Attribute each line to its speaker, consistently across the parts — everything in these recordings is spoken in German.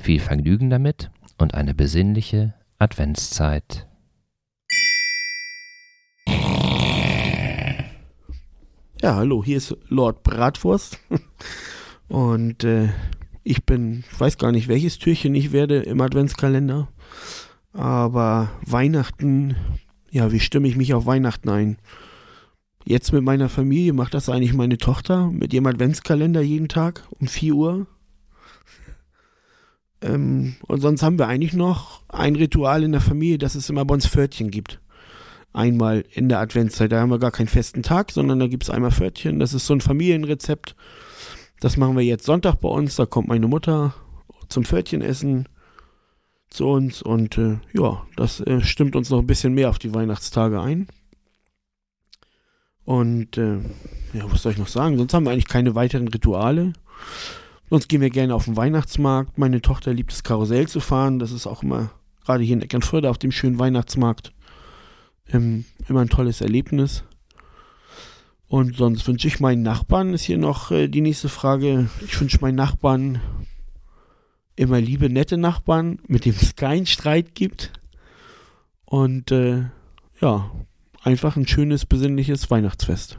Speaker 1: Viel Vergnügen damit und eine besinnliche Adventszeit.
Speaker 2: Ja, hallo, hier ist Lord Bratwurst. Und äh, ich bin, ich weiß gar nicht, welches Türchen ich werde im Adventskalender. Aber Weihnachten, ja, wie stimme ich mich auf Weihnachten ein? Jetzt mit meiner Familie macht das eigentlich meine Tochter mit ihrem Adventskalender jeden Tag um 4 Uhr. Ähm, und sonst haben wir eigentlich noch ein Ritual in der Familie, dass es immer bei uns Pförtchen gibt. Einmal in der Adventszeit. Da haben wir gar keinen festen Tag, sondern da gibt es einmal Pförtchen. Das ist so ein Familienrezept. Das machen wir jetzt Sonntag bei uns. Da kommt meine Mutter zum Pförtchenessen zu uns und äh, ja, das äh, stimmt uns noch ein bisschen mehr auf die Weihnachtstage ein. Und äh, ja, was soll ich noch sagen? Sonst haben wir eigentlich keine weiteren Rituale. Sonst gehen wir gerne auf den Weihnachtsmarkt. Meine Tochter liebt es, Karussell zu fahren. Das ist auch immer, gerade hier in Eckernförde auf dem schönen Weihnachtsmarkt, ähm, immer ein tolles Erlebnis. Und sonst wünsche ich meinen Nachbarn, ist hier noch äh, die nächste Frage. Ich wünsche meinen Nachbarn immer liebe, nette Nachbarn, mit denen es keinen Streit gibt. Und äh, ja, einfach ein schönes, besinnliches Weihnachtsfest.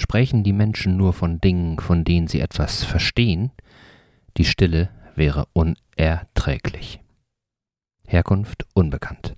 Speaker 1: Sprechen die Menschen nur von Dingen, von denen sie etwas verstehen, die Stille wäre unerträglich. Herkunft unbekannt.